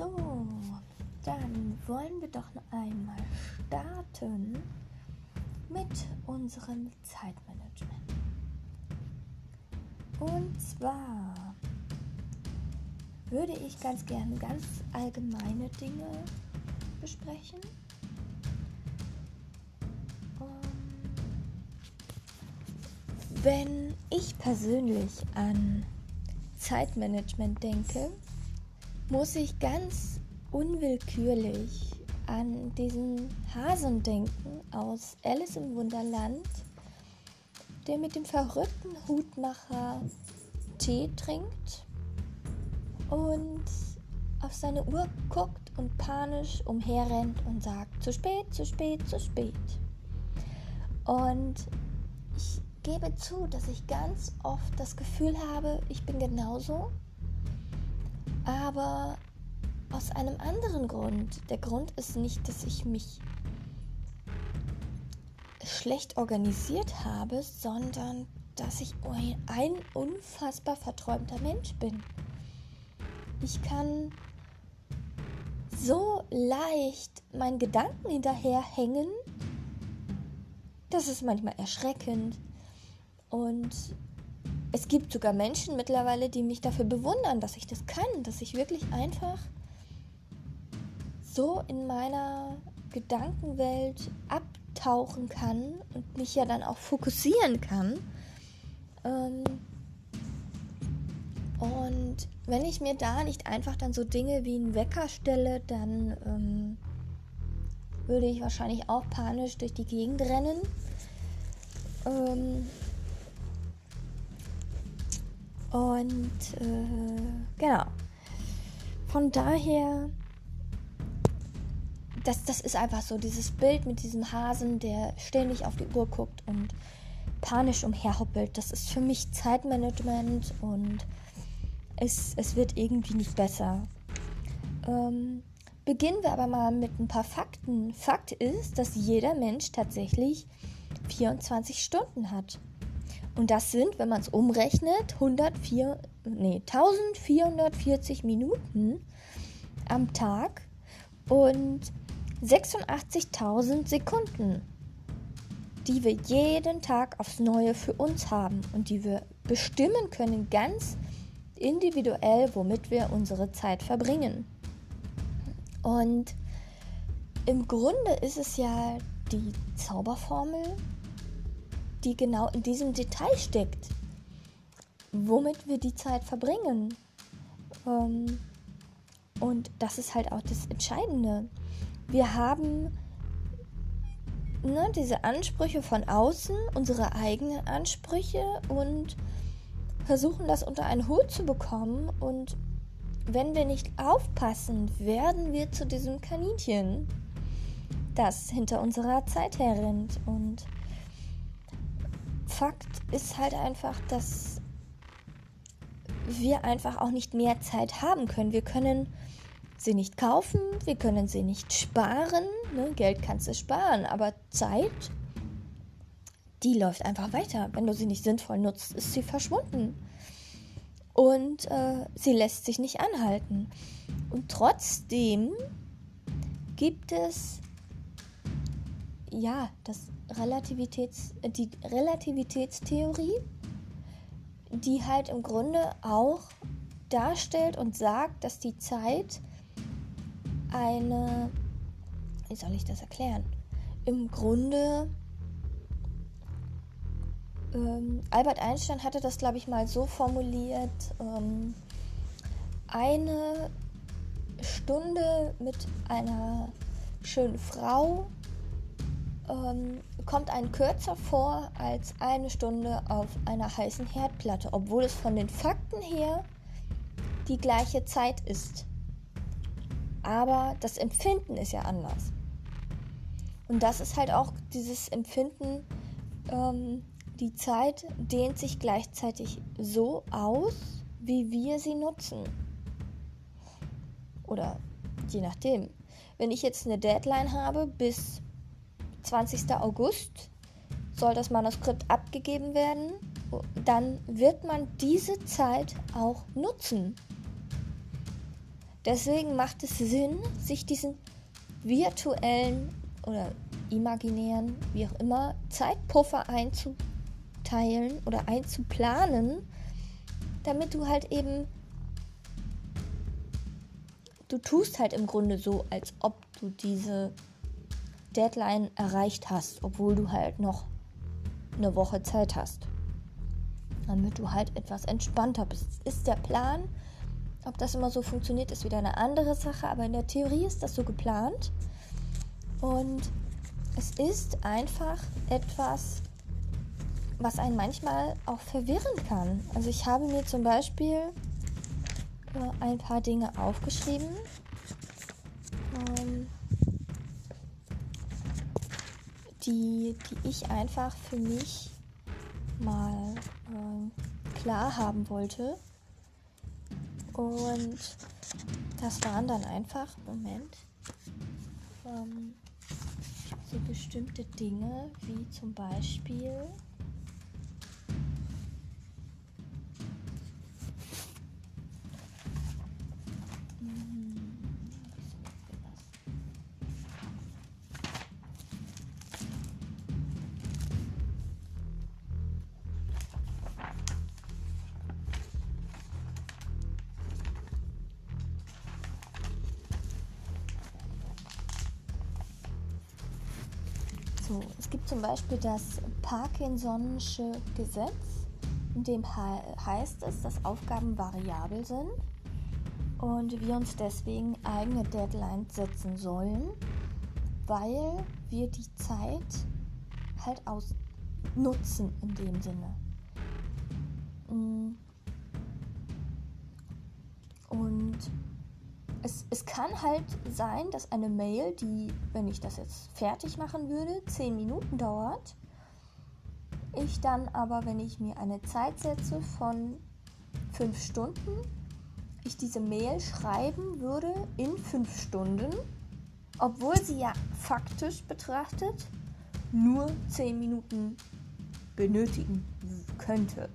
So, dann wollen wir doch einmal starten mit unserem Zeitmanagement. Und zwar würde ich ganz gerne ganz allgemeine Dinge besprechen. Ähm, wenn ich persönlich an Zeitmanagement denke, muss ich ganz unwillkürlich an diesen Hasen denken aus Alice im Wunderland, der mit dem verrückten Hutmacher Tee trinkt und auf seine Uhr guckt und panisch umherrennt und sagt, zu spät, zu spät, zu spät. Und ich gebe zu, dass ich ganz oft das Gefühl habe, ich bin genauso aber aus einem anderen Grund. Der Grund ist nicht, dass ich mich schlecht organisiert habe, sondern dass ich ein unfassbar verträumter Mensch bin. Ich kann so leicht meinen Gedanken hinterherhängen, das ist manchmal erschreckend. Und es gibt sogar Menschen mittlerweile, die mich dafür bewundern, dass ich das kann, dass ich wirklich einfach so in meiner Gedankenwelt abtauchen kann und mich ja dann auch fokussieren kann. Ähm und wenn ich mir da nicht einfach dann so Dinge wie einen Wecker stelle, dann ähm, würde ich wahrscheinlich auch panisch durch die Gegend rennen. Ähm und äh, genau. Von daher, das, das ist einfach so, dieses Bild mit diesem Hasen, der ständig auf die Uhr guckt und panisch umherhoppelt. Das ist für mich Zeitmanagement und es, es wird irgendwie nicht besser. Ähm, beginnen wir aber mal mit ein paar Fakten. Fakt ist, dass jeder Mensch tatsächlich 24 Stunden hat. Und das sind, wenn man es umrechnet, 104, nee, 1440 Minuten am Tag und 86.000 Sekunden, die wir jeden Tag aufs Neue für uns haben und die wir bestimmen können, ganz individuell, womit wir unsere Zeit verbringen. Und im Grunde ist es ja die Zauberformel die genau in diesem Detail steckt, womit wir die Zeit verbringen. Ähm, und das ist halt auch das Entscheidende. Wir haben ne, diese Ansprüche von außen, unsere eigenen Ansprüche und versuchen das unter einen Hut zu bekommen. Und wenn wir nicht aufpassen, werden wir zu diesem Kaninchen, das hinter unserer Zeit herrennt. Und Fakt ist halt einfach, dass wir einfach auch nicht mehr Zeit haben können. Wir können sie nicht kaufen, wir können sie nicht sparen. Ne? Geld kannst du sparen, aber Zeit, die läuft einfach weiter. Wenn du sie nicht sinnvoll nutzt, ist sie verschwunden. Und äh, sie lässt sich nicht anhalten. Und trotzdem gibt es ja das Relativitäts, die Relativitätstheorie, die halt im Grunde auch darstellt und sagt, dass die Zeit eine, wie soll ich das erklären? Im Grunde, ähm, Albert Einstein hatte das, glaube ich, mal so formuliert, ähm, eine Stunde mit einer schönen Frau ähm, kommt ein kürzer vor als eine Stunde auf einer heißen Herdplatte, obwohl es von den Fakten her die gleiche Zeit ist. Aber das Empfinden ist ja anders. Und das ist halt auch dieses Empfinden, ähm, die Zeit dehnt sich gleichzeitig so aus, wie wir sie nutzen. Oder je nachdem. Wenn ich jetzt eine Deadline habe bis 20. August soll das Manuskript abgegeben werden. Dann wird man diese Zeit auch nutzen. Deswegen macht es Sinn, sich diesen virtuellen oder imaginären, wie auch immer, Zeitpuffer einzuteilen oder einzuplanen, damit du halt eben, du tust halt im Grunde so, als ob du diese Deadline erreicht hast, obwohl du halt noch eine Woche Zeit hast. Damit du halt etwas entspannter bist. Ist der Plan ob das immer so funktioniert, ist wieder eine andere Sache, aber in der Theorie ist das so geplant. Und es ist einfach etwas, was einen manchmal auch verwirren kann. Also ich habe mir zum Beispiel ein paar Dinge aufgeschrieben. Ähm, die, die ich einfach für mich mal äh, klar haben wollte. Und das waren dann einfach, Moment, ähm, so bestimmte Dinge wie zum Beispiel So, es gibt zum Beispiel das Parkinson'sche Gesetz, in dem he heißt es, dass Aufgaben variabel sind und wir uns deswegen eigene Deadlines setzen sollen, weil wir die Zeit halt ausnutzen in dem Sinne. Mm. Und es, es kann halt sein, dass eine Mail, die, wenn ich das jetzt fertig machen würde, 10 Minuten dauert, ich dann aber, wenn ich mir eine Zeit setze von 5 Stunden, ich diese Mail schreiben würde in 5 Stunden, obwohl sie ja faktisch betrachtet nur 10 Minuten benötigen könnte.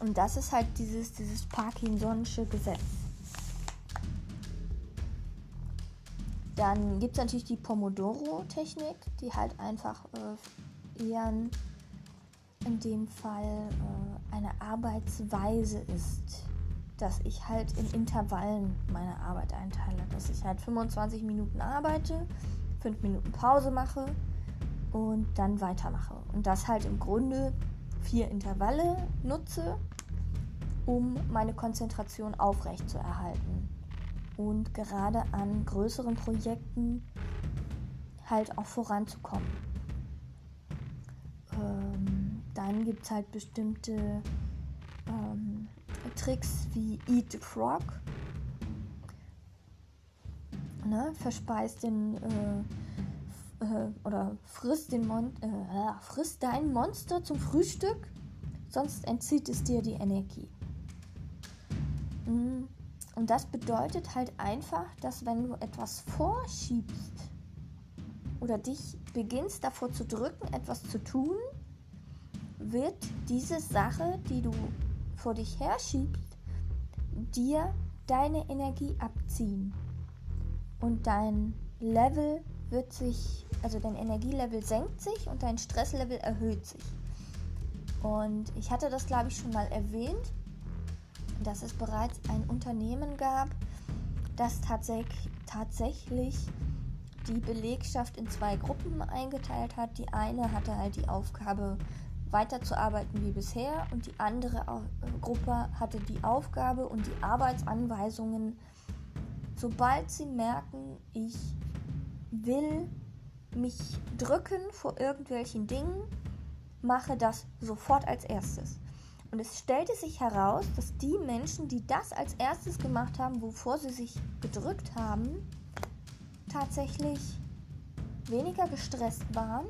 Und das ist halt dieses, dieses Parkinson'sche Gesetz. Dann gibt es natürlich die Pomodoro-Technik, die halt einfach äh, eher in dem Fall äh, eine Arbeitsweise ist, dass ich halt in Intervallen meine Arbeit einteile. Dass ich halt 25 Minuten arbeite, 5 Minuten Pause mache und dann weitermache. Und das halt im Grunde vier Intervalle nutze, um meine Konzentration aufrechtzuerhalten und gerade an größeren Projekten halt auch voranzukommen. Ähm, dann gibt es halt bestimmte ähm, Tricks wie Eat the Frog. Ne? Verspeist den äh, äh, oder frisst, den Mon äh, frisst dein Monster zum Frühstück, sonst entzieht es dir die Energie. Mhm. Und das bedeutet halt einfach, dass wenn du etwas vorschiebst oder dich beginnst davor zu drücken, etwas zu tun, wird diese Sache, die du vor dich herschiebst, dir deine Energie abziehen. Und dein Level wird sich, also dein Energielevel senkt sich und dein Stresslevel erhöht sich. Und ich hatte das, glaube ich, schon mal erwähnt dass es bereits ein Unternehmen gab, das tatsächlich, tatsächlich die Belegschaft in zwei Gruppen eingeteilt hat. Die eine hatte halt die Aufgabe, weiterzuarbeiten wie bisher und die andere Gruppe hatte die Aufgabe und die Arbeitsanweisungen, sobald sie merken, ich will mich drücken vor irgendwelchen Dingen, mache das sofort als erstes. Und es stellte sich heraus, dass die Menschen, die das als erstes gemacht haben, wovor sie sich gedrückt haben, tatsächlich weniger gestresst waren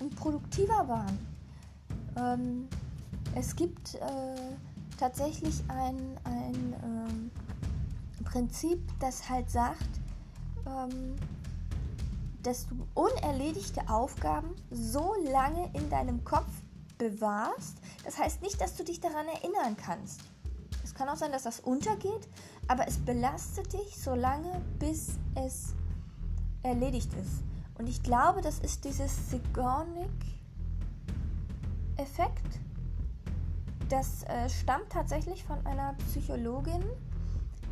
und produktiver waren. Ähm, es gibt äh, tatsächlich ein, ein ähm, Prinzip, das halt sagt, ähm, dass du unerledigte Aufgaben so lange in deinem Kopf bewahrst. Das heißt nicht, dass du dich daran erinnern kannst. Es kann auch sein, dass das untergeht, aber es belastet dich so lange, bis es erledigt ist. Und ich glaube, das ist dieses Sigourney-Effekt. Das äh, stammt tatsächlich von einer Psychologin,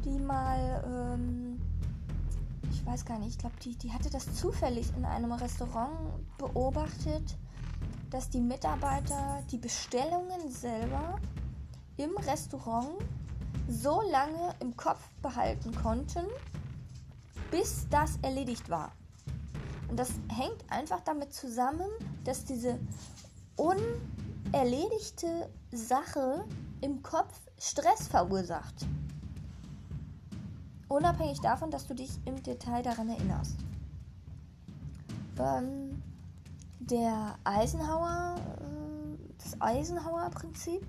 die mal, ähm, ich weiß gar nicht, ich glaube, die, die hatte das zufällig in einem Restaurant beobachtet, dass die Mitarbeiter die Bestellungen selber im Restaurant so lange im Kopf behalten konnten, bis das erledigt war. Und das hängt einfach damit zusammen, dass diese unerledigte Sache im Kopf Stress verursacht. Unabhängig davon, dass du dich im Detail daran erinnerst. Ähm, der Eisenhower, äh, das Eisenhower-Prinzip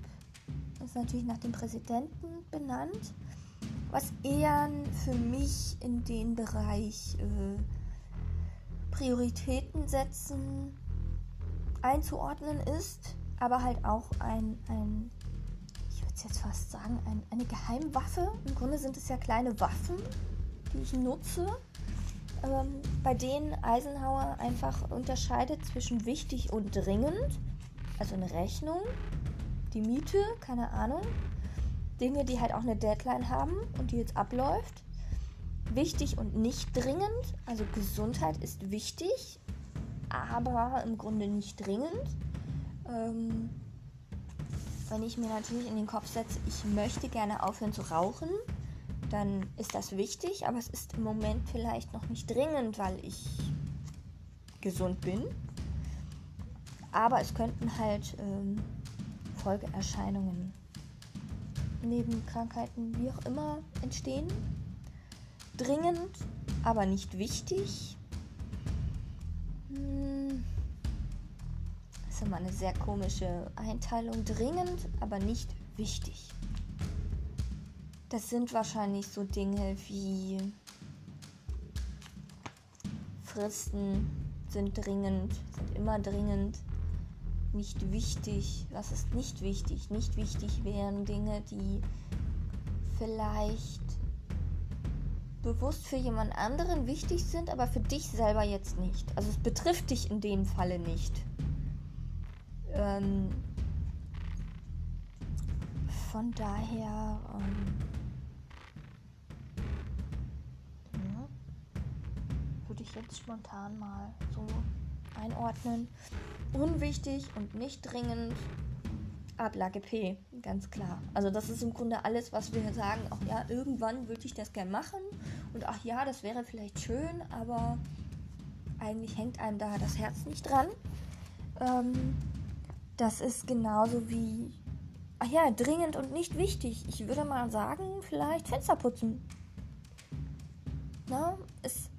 ist natürlich nach dem Präsidenten benannt, was eher für mich in den Bereich äh, Prioritäten setzen einzuordnen ist, aber halt auch ein, ein ich würde jetzt fast sagen, ein, eine Geheimwaffe. Im Grunde sind es ja kleine Waffen, die ich nutze, ähm, bei denen Eisenhower einfach unterscheidet zwischen wichtig und dringend, also eine Rechnung, die Miete, keine Ahnung, Dinge, die halt auch eine Deadline haben und die jetzt abläuft. Wichtig und nicht dringend, also Gesundheit ist wichtig, aber im Grunde nicht dringend. Ähm, wenn ich mir natürlich in den Kopf setze, ich möchte gerne aufhören zu rauchen, dann ist das wichtig, aber es ist im Moment vielleicht noch nicht dringend, weil ich gesund bin. Aber es könnten halt ähm, Folgeerscheinungen, Nebenkrankheiten, wie auch immer entstehen. Dringend, aber nicht wichtig. Hm. Das ist immer eine sehr komische Einteilung. Dringend, aber nicht wichtig. Das sind wahrscheinlich so Dinge wie Fristen sind dringend, sind immer dringend. Nicht wichtig, was ist nicht wichtig? Nicht wichtig wären Dinge, die vielleicht bewusst für jemand anderen wichtig sind, aber für dich selber jetzt nicht. Also es betrifft dich in dem Falle nicht. Ähm, von daher ähm, ich jetzt spontan mal so einordnen. Unwichtig und nicht dringend. Ablage P, ganz klar. Also das ist im Grunde alles, was wir sagen. Ach ja, irgendwann würde ich das gerne machen. Und ach ja, das wäre vielleicht schön, aber eigentlich hängt einem da das Herz nicht dran. Ähm, das ist genauso wie, ach ja, dringend und nicht wichtig. Ich würde mal sagen, vielleicht Fenster putzen. Na, es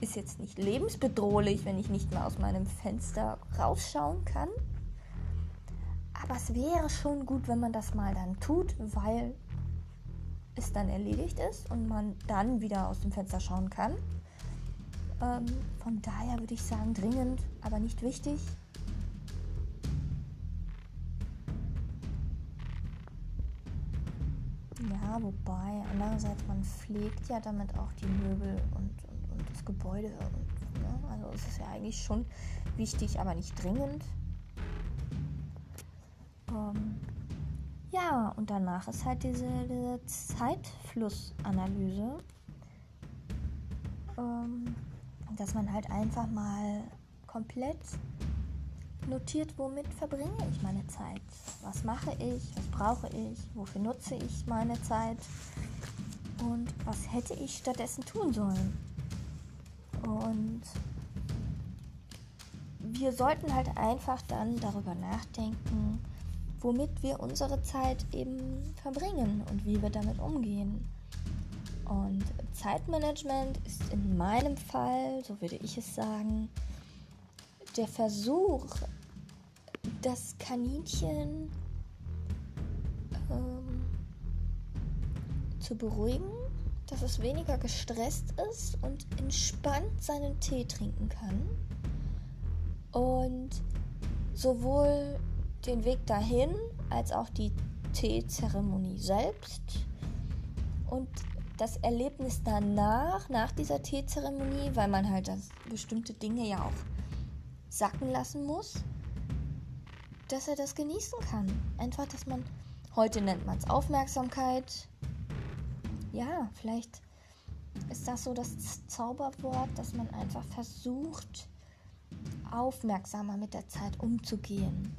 ist jetzt nicht lebensbedrohlich, wenn ich nicht mehr aus meinem Fenster rausschauen kann. Aber es wäre schon gut, wenn man das mal dann tut, weil es dann erledigt ist und man dann wieder aus dem Fenster schauen kann. Ähm, von daher würde ich sagen, dringend, aber nicht wichtig. Wobei, andererseits, man pflegt ja damit auch die Möbel und, das Gebäude. Und, ne? Also es ist ja eigentlich schon wichtig, aber nicht dringend. Ähm, ja, und danach ist halt diese, diese Zeitflussanalyse, ähm, dass man halt einfach mal komplett notiert, womit verbringe ich meine Zeit. Was mache ich, was brauche ich, wofür nutze ich meine Zeit und was hätte ich stattdessen tun sollen. Und wir sollten halt einfach dann darüber nachdenken, womit wir unsere Zeit eben verbringen und wie wir damit umgehen. Und Zeitmanagement ist in meinem Fall, so würde ich es sagen, der Versuch, das Kaninchen ähm, zu beruhigen dass es weniger gestresst ist und entspannt seinen Tee trinken kann. Und sowohl den Weg dahin als auch die Teezeremonie selbst und das Erlebnis danach, nach dieser Teezeremonie, weil man halt das, bestimmte Dinge ja auch sacken lassen muss, dass er das genießen kann. Einfach, dass man, heute nennt man es Aufmerksamkeit. Ja, vielleicht ist das so das Zauberwort, dass man einfach versucht, aufmerksamer mit der Zeit umzugehen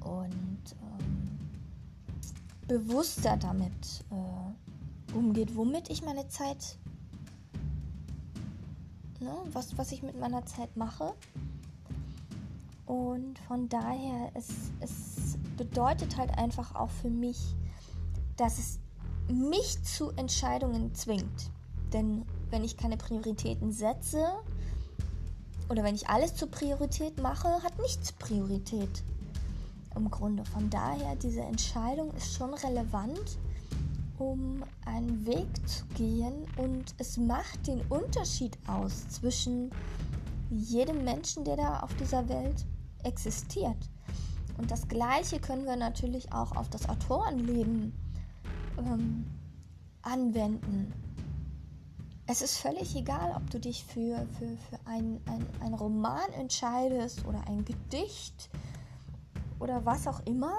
und ähm, bewusster damit äh, umgeht, womit ich meine Zeit, ne, was, was ich mit meiner Zeit mache. Und von daher, es, es bedeutet halt einfach auch für mich, dass es mich zu Entscheidungen zwingt. Denn wenn ich keine Prioritäten setze oder wenn ich alles zur Priorität mache, hat nichts Priorität. Im Grunde. Von daher, diese Entscheidung ist schon relevant um einen Weg zu gehen und es macht den Unterschied aus zwischen jedem Menschen, der da auf dieser Welt existiert. Und das Gleiche können wir natürlich auch auf das Autorenleben ähm, anwenden. Es ist völlig egal, ob du dich für, für, für einen ein Roman entscheidest oder ein Gedicht oder was auch immer.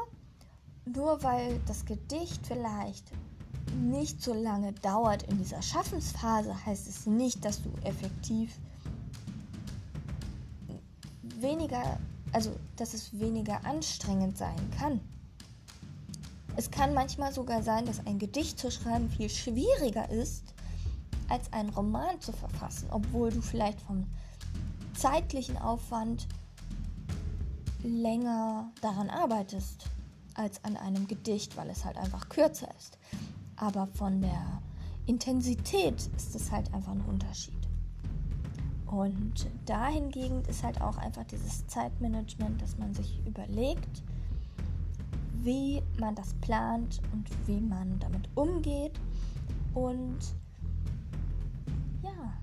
Nur weil das Gedicht vielleicht nicht so lange dauert in dieser Schaffensphase, heißt es nicht, dass du effektiv weniger, also dass es weniger anstrengend sein kann. Es kann manchmal sogar sein, dass ein Gedicht zu schreiben viel schwieriger ist, als einen Roman zu verfassen, obwohl du vielleicht vom zeitlichen Aufwand länger daran arbeitest als an einem Gedicht, weil es halt einfach kürzer ist. Aber von der Intensität ist es halt einfach ein Unterschied. Und dahingegen ist halt auch einfach dieses Zeitmanagement, dass man sich überlegt, wie man das plant und wie man damit umgeht. Und ja,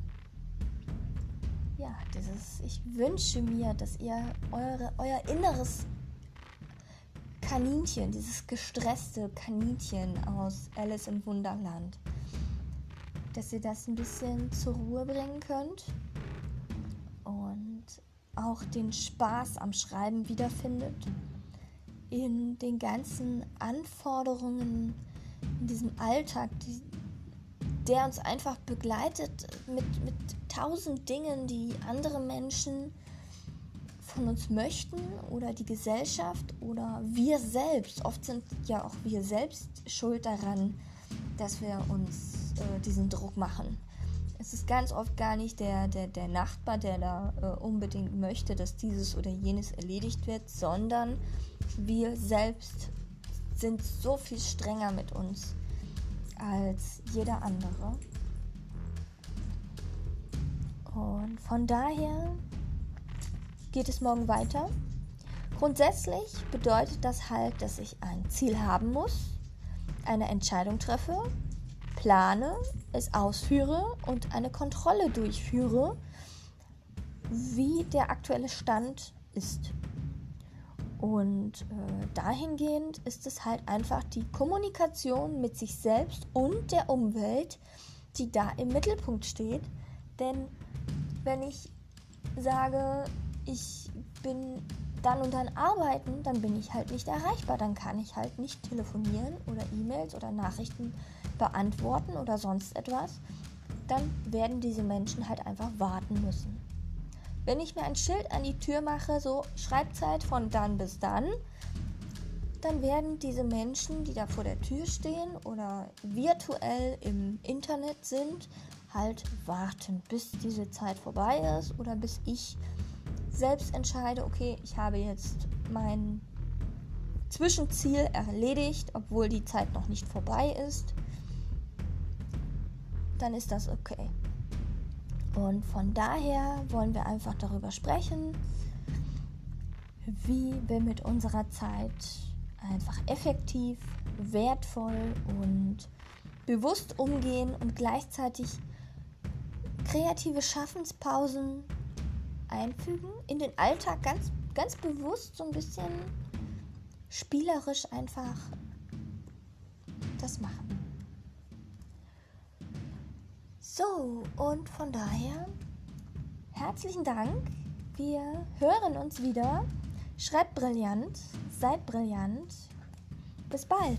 ja, dieses, ich wünsche mir, dass ihr eure, euer inneres Kaninchen, dieses gestresste Kaninchen aus Alice im Wunderland, dass ihr das ein bisschen zur Ruhe bringen könnt und auch den Spaß am Schreiben wiederfindet in den ganzen Anforderungen in diesem Alltag, die, der uns einfach begleitet mit, mit tausend Dingen, die andere Menschen von uns möchten oder die Gesellschaft oder wir selbst. Oft sind ja auch wir selbst schuld daran, dass wir uns äh, diesen Druck machen. Es ist ganz oft gar nicht der, der, der Nachbar, der da äh, unbedingt möchte, dass dieses oder jenes erledigt wird, sondern wir selbst sind so viel strenger mit uns als jeder andere. Und von daher geht es morgen weiter. Grundsätzlich bedeutet das halt, dass ich ein Ziel haben muss, eine Entscheidung treffe, plane, es ausführe und eine Kontrolle durchführe, wie der aktuelle Stand ist. Und äh, dahingehend ist es halt einfach die Kommunikation mit sich selbst und der Umwelt, die da im Mittelpunkt steht. Denn wenn ich sage, ich bin dann und dann arbeiten, dann bin ich halt nicht erreichbar. Dann kann ich halt nicht telefonieren oder E-Mails oder Nachrichten beantworten oder sonst etwas. Dann werden diese Menschen halt einfach warten müssen. Wenn ich mir ein Schild an die Tür mache, so Schreibzeit von dann bis dann, dann werden diese Menschen, die da vor der Tür stehen oder virtuell im Internet sind, halt warten, bis diese Zeit vorbei ist oder bis ich selbst entscheide, okay, ich habe jetzt mein Zwischenziel erledigt, obwohl die Zeit noch nicht vorbei ist, dann ist das okay. Und von daher wollen wir einfach darüber sprechen, wie wir mit unserer Zeit einfach effektiv, wertvoll und bewusst umgehen und gleichzeitig kreative Schaffenspausen einfügen in den Alltag ganz, ganz bewusst so ein bisschen spielerisch einfach das machen. So, und von daher herzlichen Dank. Wir hören uns wieder. Schreibt brillant, seid brillant. Bis bald.